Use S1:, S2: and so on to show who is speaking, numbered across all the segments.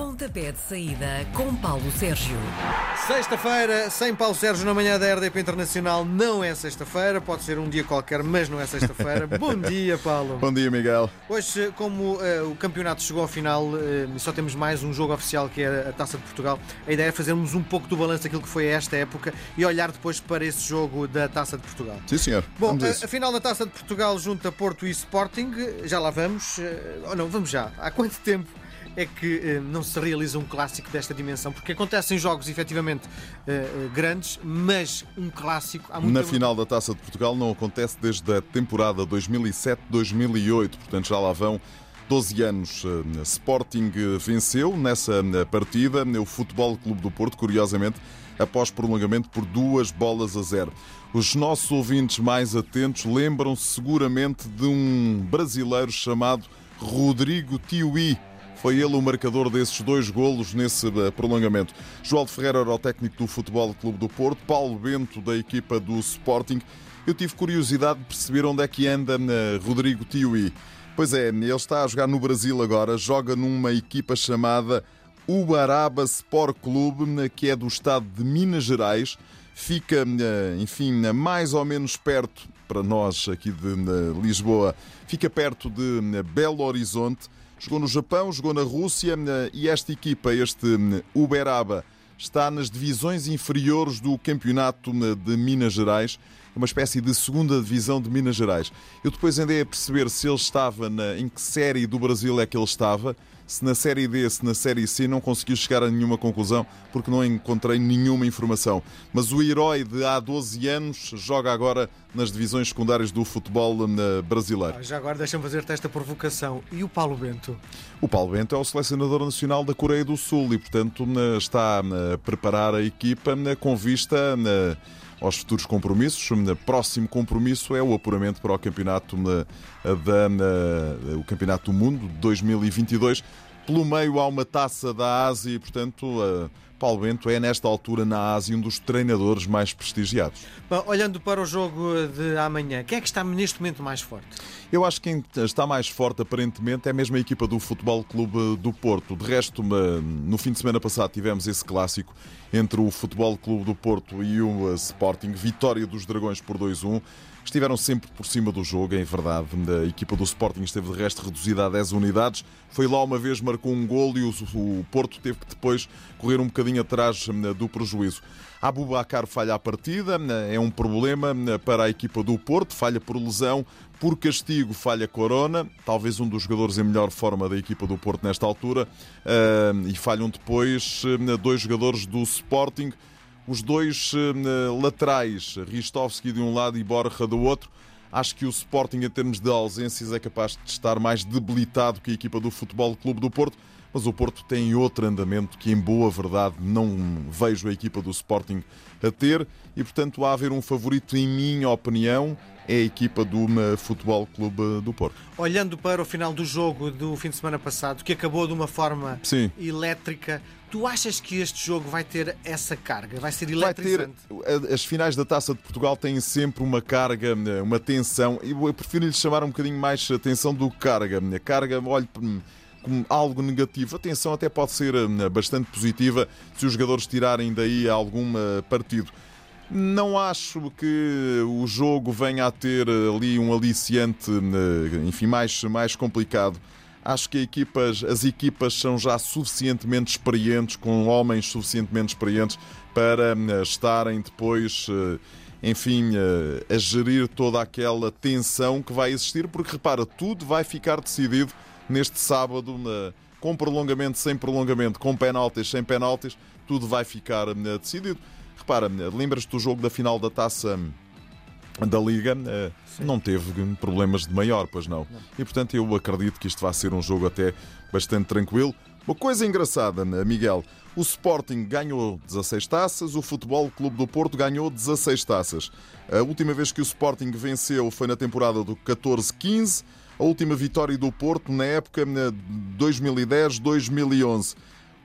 S1: Pontapé de saída com Paulo Sérgio.
S2: Sexta-feira, sem Paulo Sérgio na manhã da RDP Internacional, não é sexta-feira, pode ser um dia qualquer, mas não é sexta-feira. Bom dia, Paulo.
S3: Bom dia, Miguel.
S2: Hoje, como uh, o campeonato chegou ao final uh, e só temos mais um jogo oficial que é a Taça de Portugal, a ideia é fazermos um pouco do balanço daquilo que foi esta época e olhar depois para esse jogo da Taça de Portugal.
S3: Sim, senhor.
S2: Bom, a, a, final da Taça de Portugal junta Porto e Sporting, já lá vamos. Uh, oh, não, vamos já. Há quanto tempo é que eh, não se realiza um clássico desta dimensão? Porque acontecem jogos efetivamente eh, grandes, mas um clássico há muito
S3: Na
S2: tempo...
S3: final da Taça de Portugal não acontece desde a temporada 2007-2008, portanto já lá vão 12 anos. Sporting venceu nessa partida o Futebol Clube do Porto, curiosamente, após prolongamento por duas bolas a zero. Os nossos ouvintes mais atentos lembram-se seguramente de um brasileiro chamado Rodrigo Tiuí, foi ele o marcador desses dois golos nesse eh, prolongamento. João Ferreira era o técnico do Futebol Clube do Porto, Paulo Bento da equipa do Sporting. Eu tive curiosidade de perceber onde é que anda eh, Rodrigo Tiuí. Pois é, ele está a jogar no Brasil agora, joga numa equipa chamada Ubaraba Sport Clube, eh, que é do estado de Minas Gerais. Fica, enfim, mais ou menos perto, para nós aqui de Lisboa, fica perto de Belo Horizonte. Jogou no Japão, jogou na Rússia eh, e esta equipa, este eh, Uberaba, está nas divisões inferiores do campeonato eh, de Minas Gerais, uma espécie de segunda divisão de Minas Gerais. Eu depois andei a perceber se ele estava na, em que série do Brasil é que ele estava se na série D, se na série C, não consegui chegar a nenhuma conclusão porque não encontrei nenhuma informação. Mas o herói de há 12 anos joga agora nas divisões secundárias do futebol brasileiro.
S2: Ah, já agora deixa-me fazer-te esta provocação. E o Paulo Bento?
S3: O Paulo Bento é o selecionador nacional da Coreia do Sul e, portanto, está a preparar a equipa com vista aos futuros compromissos. O próximo compromisso é o apuramento para o campeonato, da, o campeonato do Mundo 2022. Pelo meio há uma taça da Ásia e, portanto, Paulo Bento é, nesta altura, na Ásia, um dos treinadores mais prestigiados.
S2: Bom, olhando para o jogo de amanhã, quem é que está neste momento mais forte?
S3: Eu acho que quem está mais forte, aparentemente, é mesmo a equipa do Futebol Clube do Porto. De resto, no fim de semana passado tivemos esse clássico entre o Futebol Clube do Porto e o Sporting, vitória dos Dragões por 2-1 estiveram sempre por cima do jogo, é verdade. A equipa do Sporting esteve de resto reduzida a 10 unidades. Foi lá uma vez, marcou um gol e o Porto teve que depois correr um bocadinho atrás hum, do prejuízo. Abubacar falha a partida, hum, é um problema hum, para a equipa do Porto, falha por lesão, por castigo falha Corona, talvez um dos jogadores em melhor forma da equipa do Porto nesta altura, e falham depois dois jogadores do Sporting os dois laterais, Ristovski de um lado e Borja do outro. Acho que o Sporting, em termos de ausências, é capaz de estar mais debilitado que a equipa do Futebol Clube do Porto. Mas o Porto tem outro andamento que, em boa verdade, não vejo a equipa do Sporting a ter. E, portanto, há a haver um favorito, em minha opinião, é a equipa do Futebol Clube do Porto.
S2: Olhando para o final do jogo do fim de semana passado, que acabou de uma forma
S3: Sim.
S2: elétrica, Tu achas que este jogo vai ter essa carga? Vai ser eletrizante?
S3: Vai ter, as finais da Taça de Portugal têm sempre uma carga, uma tensão. E eu prefiro-lhe chamar um bocadinho mais atenção do que carga. A carga, olhe como algo negativo. A tensão até pode ser bastante positiva se os jogadores tirarem daí algum partido. Não acho que o jogo venha a ter ali um aliciante, enfim, mais, mais complicado. Acho que equipas, as equipas são já suficientemente experientes, com homens suficientemente experientes para eh, estarem depois, eh, enfim, eh, a gerir toda aquela tensão que vai existir, porque repara, tudo vai ficar decidido neste sábado, com prolongamento, sem prolongamento, com penaltis, sem penaltis, tudo vai ficar decidido. Repara, lembras-te do jogo da final da taça da Liga eh, não teve problemas de maior, pois não. não. E portanto eu acredito que isto vai ser um jogo até bastante tranquilo. Uma coisa engraçada, Miguel, o Sporting ganhou 16 taças, o Futebol Clube do Porto ganhou 16 taças. A última vez que o Sporting venceu foi na temporada do 14-15, a última vitória do Porto na época 2010-2011.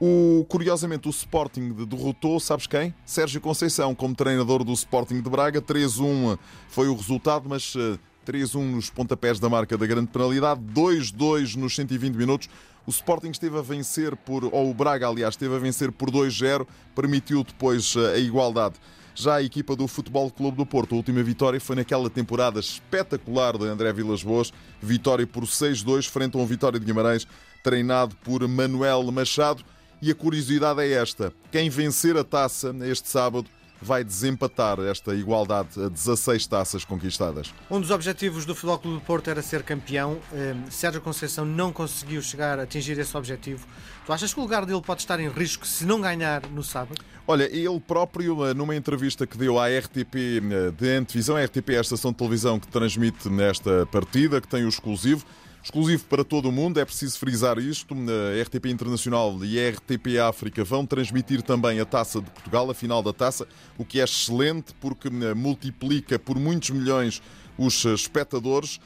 S3: O, curiosamente, o Sporting derrotou, sabes quem? Sérgio Conceição, como treinador do Sporting de Braga. 3-1 foi o resultado, mas uh, 3-1 nos pontapés da marca da grande penalidade, 2-2 nos 120 minutos. O Sporting esteve a vencer por, ou o Braga, aliás, esteve a vencer por 2-0, permitiu depois eh, a igualdade. Já a equipa do Futebol Clube do Porto, a última vitória foi naquela temporada espetacular de André Vilas Boas, vitória por 6-2 frente a um Vitória de Guimarães, treinado por Manuel Machado. E a curiosidade é esta: quem vencer a taça este sábado vai desempatar esta igualdade a 16 taças conquistadas.
S2: Um dos objetivos do Futebol Clube do Porto era ser campeão. Ehm, Sérgio Conceição não conseguiu chegar a atingir esse objetivo. Tu achas que o lugar dele pode estar em risco se não ganhar no sábado?
S3: Olha, ele próprio, eh, numa entrevista que deu à RTP eh, de antevisão, a RTP é a estação de televisão que transmite nesta partida, que tem o exclusivo, exclusivo para todo o mundo, é preciso frisar isto. A RTP Internacional e a RTP África vão transmitir também a Taça de Portugal, a final da Taça, o que é excelente porque eh, multiplica por muitos milhões os espectadores.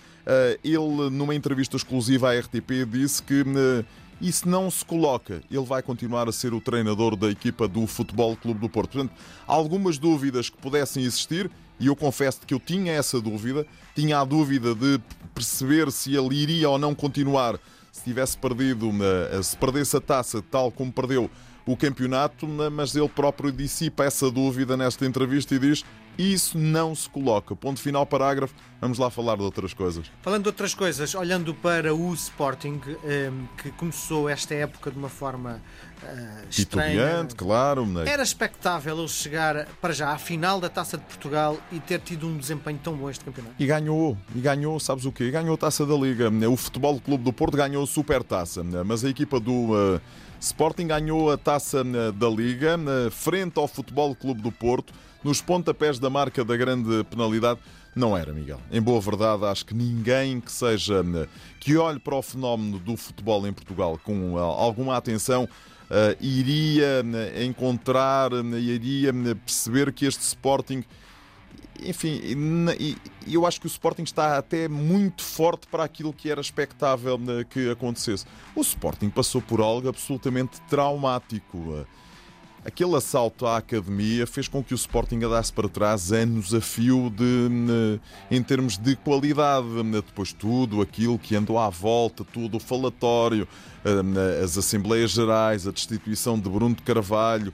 S3: Ele, numa entrevista exclusiva à RTP, disse que isso não se coloca. Ele vai continuar a ser o treinador da equipa do Futebol Clube do Porto. Portanto, algumas dúvidas que pudessem existir, e eu confesso que eu tinha essa dúvida, tinha a dúvida de perceber se ele iria ou não continuar se tivesse perdido, se perdesse a taça tal como perdeu o campeonato, mas ele próprio dissipa essa dúvida nesta entrevista e diz isso não se coloca. Ponto final, parágrafo. Vamos lá falar de outras coisas.
S2: Falando de outras coisas, olhando para o Sporting, ehm, que começou esta época de uma forma uh, estranha.
S3: claro.
S2: Né? Era expectável ele chegar para já à final da Taça de Portugal e ter tido um desempenho tão bom este campeonato.
S3: E ganhou, e ganhou, sabes o quê? Ganhou a Taça da Liga. O Futebol Clube do Porto ganhou a Super Taça, mas a equipa do uh, Sporting ganhou a Taça da Liga frente ao Futebol Clube do Porto nos pontapés da marca da grande penalidade. Não era, Miguel. Em boa verdade, acho que ninguém que seja que olhe para o fenómeno do futebol em Portugal com alguma atenção iria encontrar, iria perceber que este Sporting enfim, eu acho que o Sporting está até muito forte para aquilo que era expectável que acontecesse. O Sporting passou por algo absolutamente traumático. Aquele assalto à academia fez com que o Sporting andasse para trás anos a fio de, em termos de qualidade. Depois tudo aquilo que andou à volta, tudo o falatório, as Assembleias Gerais, a destituição de Bruno de Carvalho,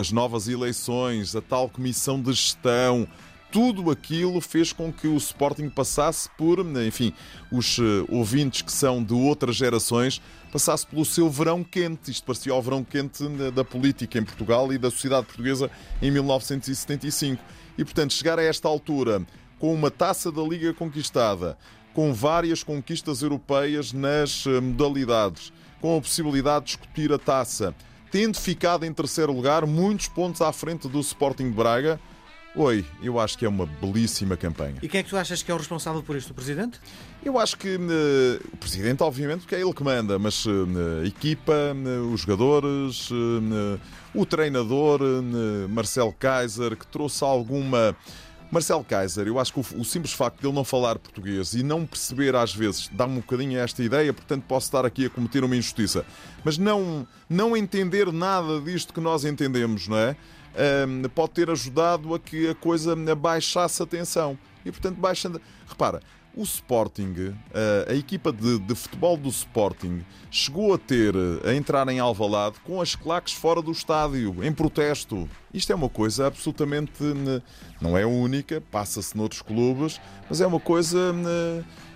S3: as novas eleições, a tal comissão de gestão, tudo aquilo fez com que o Sporting passasse por, enfim, os eh, ouvintes que são de outras gerações, passasse pelo seu verão quente. Isto parecia o verão quente da política em Portugal e da sociedade portuguesa em 1975. E, portanto, chegar a esta altura com uma taça da Liga conquistada, com várias conquistas europeias nas eh, modalidades, com a possibilidade de discutir a taça, tendo ficado em terceiro lugar, muitos pontos à frente do Sporting de Braga Oi, eu acho que é uma belíssima campanha.
S2: E quem é que tu achas que é o responsável por isto? O Presidente?
S3: Eu acho que uh, o Presidente, obviamente, porque é ele que manda, mas uh, a equipa, uh, os jogadores, o treinador, Marcel Kaiser, que trouxe alguma. Marcel Kaiser, eu acho que o, o, simples facto de ele não falar português e não perceber às vezes dá-me um bocadinho esta ideia, portanto posso estar aqui a cometer uma injustiça. Mas não, não entender nada disto que nós entendemos, não é? pode ter ajudado a que a coisa baixasse a tensão. E portanto, baixando. Repara, o Sporting, a equipa de, de, futebol do Sporting, chegou a ter, a entrar em Alvalade com as claques fora do estádio, em protesto. Isto é uma coisa absolutamente. Não é única, passa-se noutros clubes, mas é uma coisa.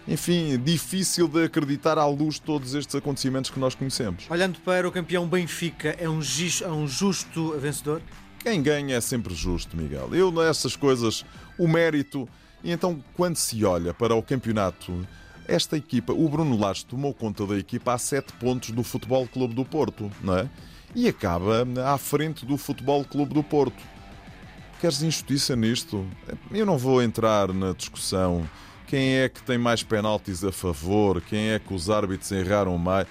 S3: Enfim, difícil de acreditar à luz de todos estes acontecimentos que nós conhecemos.
S2: Olhando para o campeão Benfica, é um, é um justo vencedor?
S3: Quem ganha é sempre justo, Miguel. Eu, nessas coisas, o mérito. E então, quando se olha para o campeonato, esta equipa, o Bruno Lage tomou conta da equipa a sete pontos do Futebol Clube do Porto, não é? E acaba à frente do Futebol Clube do Porto. Queres injustiça nisto? Eu não vou entrar na discussão quem é que tem mais penaltis a favor, quem é que os árbitros erraram mais.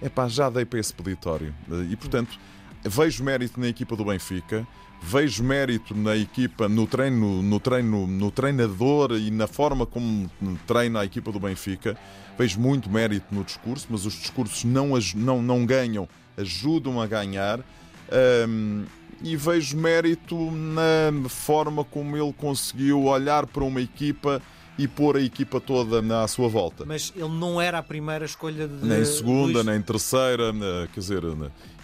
S3: É pá, já dei para esse peditório. E portanto, vejo mérito na equipa do Benfica, vejo mérito na equipa, no treino, no treino, no treinador e na forma como treina a equipa do Benfica. Vejo muito mérito no discurso, mas os discursos não, não, não ganham, ajudam a ganhar. Um, e vejo mérito na forma como ele conseguiu olhar para uma equipa e pôr a equipa toda à sua volta.
S2: Mas ele não era a primeira escolha de.
S3: Nem segunda,
S2: Luís...
S3: nem terceira, quer dizer,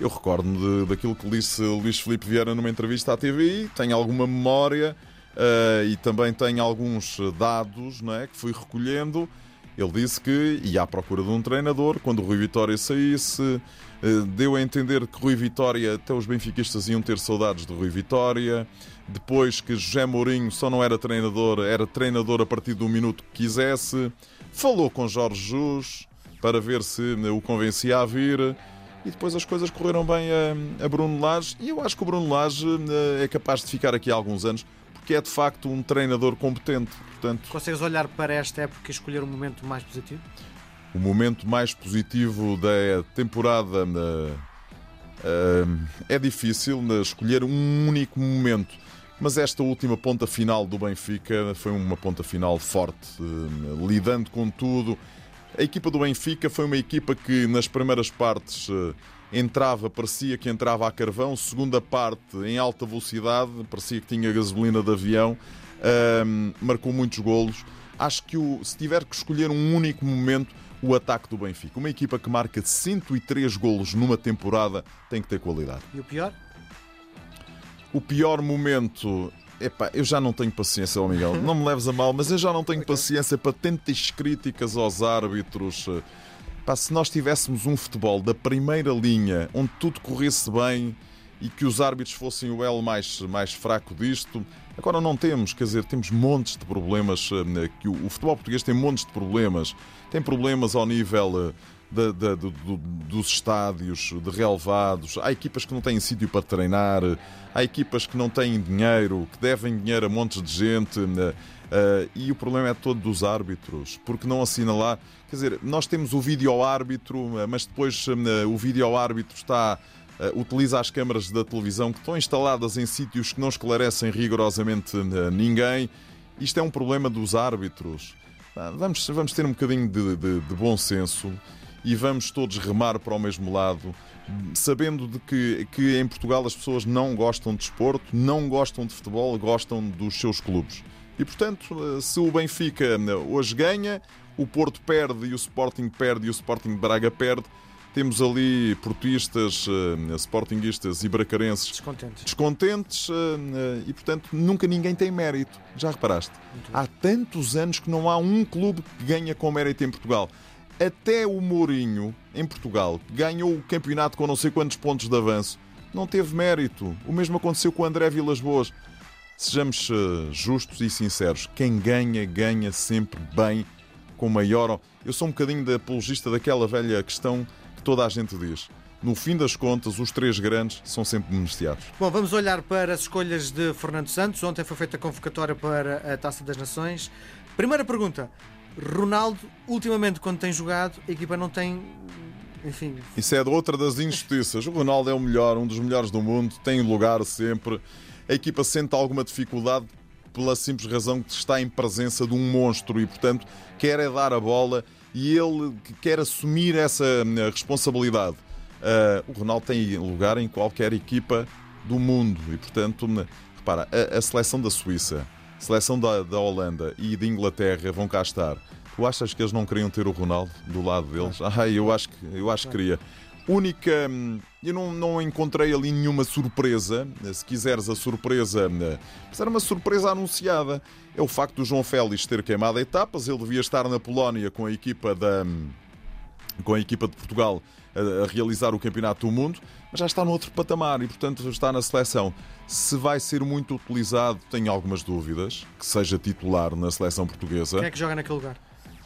S3: eu recordo-me daquilo que disse Luís Filipe Vieira numa entrevista à TVI, tenho alguma memória uh, e também tenho alguns dados não é, que fui recolhendo. Ele disse que ia à procura de um treinador quando o Rui Vitória saísse. Uh, deu a entender que Rui Vitória, até os benfiquistas iam ter saudades de Rui Vitória. Depois que José Mourinho só não era treinador, era treinador a partir do minuto que quisesse. Falou com Jorge Jus para ver se o convencia a vir. E depois as coisas correram bem a, a Bruno Lage. E eu acho que o Bruno Lage uh, é capaz de ficar aqui há alguns anos porque é de facto um treinador competente. Portanto,
S2: Consegues olhar para esta época e escolher um momento mais positivo?
S3: O momento mais positivo da temporada uh, uh, é difícil uh, escolher um único momento, mas esta última ponta final do Benfica foi uma ponta final forte, lidando com tudo. A equipa do Benfica foi uma equipa que nas primeiras partes entrava, parecia que entrava a carvão, segunda parte em alta velocidade, parecia que tinha gasolina de avião, marcou muitos golos. Acho que o, se tiver que escolher um único momento, o ataque do Benfica. Uma equipa que marca 103 golos numa temporada tem que ter qualidade.
S2: E o pior?
S3: O pior momento Epá, eu já não tenho paciência, oh Miguel. Não me leves a mal, mas eu já não tenho okay. paciência para tantas críticas aos árbitros. Pá, se nós tivéssemos um futebol da primeira linha, onde tudo corresse bem e que os árbitros fossem o elo mais, mais fraco disto, agora não temos, quer dizer, temos montes de problemas. Eh, que o, o futebol português tem montes de problemas. Tem problemas ao nível. De, de, de, dos estádios, de relevados. Há equipas que não têm sítio para treinar, há equipas que não têm dinheiro, que devem dinheiro a montes de gente. Uh, e o problema é todo dos árbitros, porque não assinalar. Quer dizer, nós temos o vídeo-árbitro, eh, mas depois uh, o vídeo-árbitro está. Uh, utiliza as câmaras da televisão que estão instaladas em sítios que não esclarecem rigorosamente ninguém. Isto é um problema dos árbitros. Vamos, vamos ter um bocadinho de, de, de bom senso e vamos todos remar para o mesmo lado, sabendo de que, que em Portugal as pessoas não gostam de esporte, não gostam de futebol, gostam dos seus clubes. E portanto, se o Benfica hoje ganha, o Porto perde e o Sporting perde e o Sporting de Braga perde, temos ali portistas, uh, sportinguistas e bracarenses
S2: descontentes,
S3: descontentes uh, uh, e, portanto, nunca ninguém tem mérito. Já reparaste? Há tantos anos que não há um clube que ganha com mérito em Portugal. Até o Mourinho, em Portugal, que ganhou o campeonato com não sei quantos pontos de avanço, não teve mérito. O mesmo aconteceu com André Vilas Boas. Sejamos uh, justos e sinceros. Quem ganha, ganha sempre bem, com maior. Eu sou um bocadinho da apologista daquela velha questão que toda a gente diz. No fim das contas, os três grandes são sempre beneficiados.
S2: Bom, vamos olhar para as escolhas de Fernando Santos. Ontem foi feita a convocatória para a Taça das Nações. Primeira pergunta. Ronaldo, ultimamente, quando tem jogado, a equipa não tem enfim.
S3: Isso é outra das injustiças. O Ronaldo é o melhor, um dos melhores do mundo, tem lugar sempre a equipa sente alguma dificuldade pela simples razão que está em presença de um monstro e, portanto, quer é dar a bola e ele quer assumir essa hum, responsabilidade. Uh, o Ronaldo tem lugar em qualquer equipa do mundo e, portanto, repara, a, a seleção da Suíça, seleção da, da Holanda e de Inglaterra vão cá estar. Tu achas que eles não queriam ter o Ronaldo do lado deles? Ah, eu acho que, eu acho que queria única. Eu não, não encontrei ali nenhuma surpresa. Se quiseres a surpresa, mas era uma surpresa anunciada. É o facto do João Félix ter queimado etapas. Ele devia estar na Polónia com a equipa da com a equipa de Portugal a, realizar o Campeonato do Mundo, mas já está no outro patamar e, portanto, está na seleção. Se vai ser muito utilizado, tenho algumas dúvidas que seja titular na seleção portuguesa.
S2: Quem é que joga naquele lugar?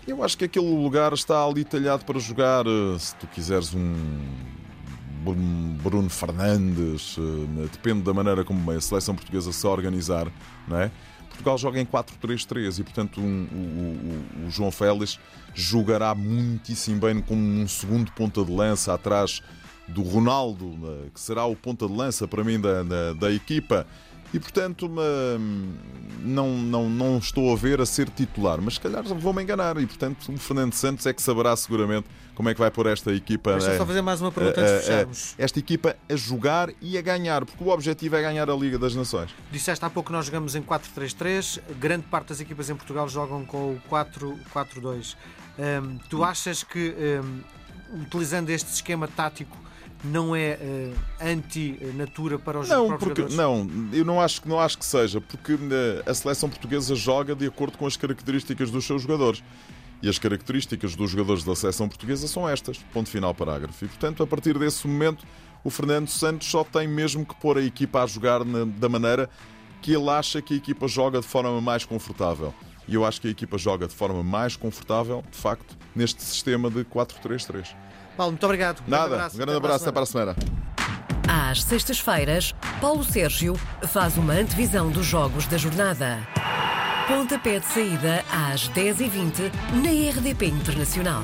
S3: Eu acho que aquele lugar está ali talhado para jogar, eh, se tu quiseres, um Bruno Fernandes, eh, depende da maneira como a seleção portuguesa se organizar, não é? Portugal joga em 4-3-3 e, portanto, um, o, o, João Félix jogará muitíssimo bem como um segundo ponta de lança atrás do Ronaldo, eh, que será o ponta de lança para mim da, da, da equipa. E, portanto, uma, não, não, não estou a ver a ser titular. Mas se calhar vou-me enganar e, portanto, o Fernando Santos é que saberá seguramente como é que vai pôr esta equipa.
S2: Deixa só fazer mais uma pergunta antes de fecharmos.
S3: Esta equipa a jogar e a ganhar, porque o objetivo é ganhar a Liga das Nações.
S2: Disseste há pouco que nós jogamos em 4-3-3, grande parte das equipas em Portugal jogam com o 4-4-2. Um, tu achas que, um, utilizando este esquema tático, não é uh, anti-natura para os
S3: não, porque, jogadores? Não, eu não acho, não acho que seja, porque uh, a seleção portuguesa joga de acordo com as características dos seus jogadores. E as características dos jogadores da seleção portuguesa são estas. Ponto final, parágrafo. E, portanto, a partir desse momento, o Fernando Santos só tem mesmo que pôr a equipa a jogar na, da maneira que ele acha que a equipa joga de forma mais confortável. E eu acho que a equipa joga de forma mais confortável, de facto, neste sistema de 4-3-3.
S2: Paulo, muito obrigado.
S3: Nada, um, abraço, um grande abraço, até para a semana.
S1: Às sextas-feiras, Paulo Sérgio faz uma antevisão dos jogos da jornada. Pontapé de saída às 10h20 na RDP Internacional.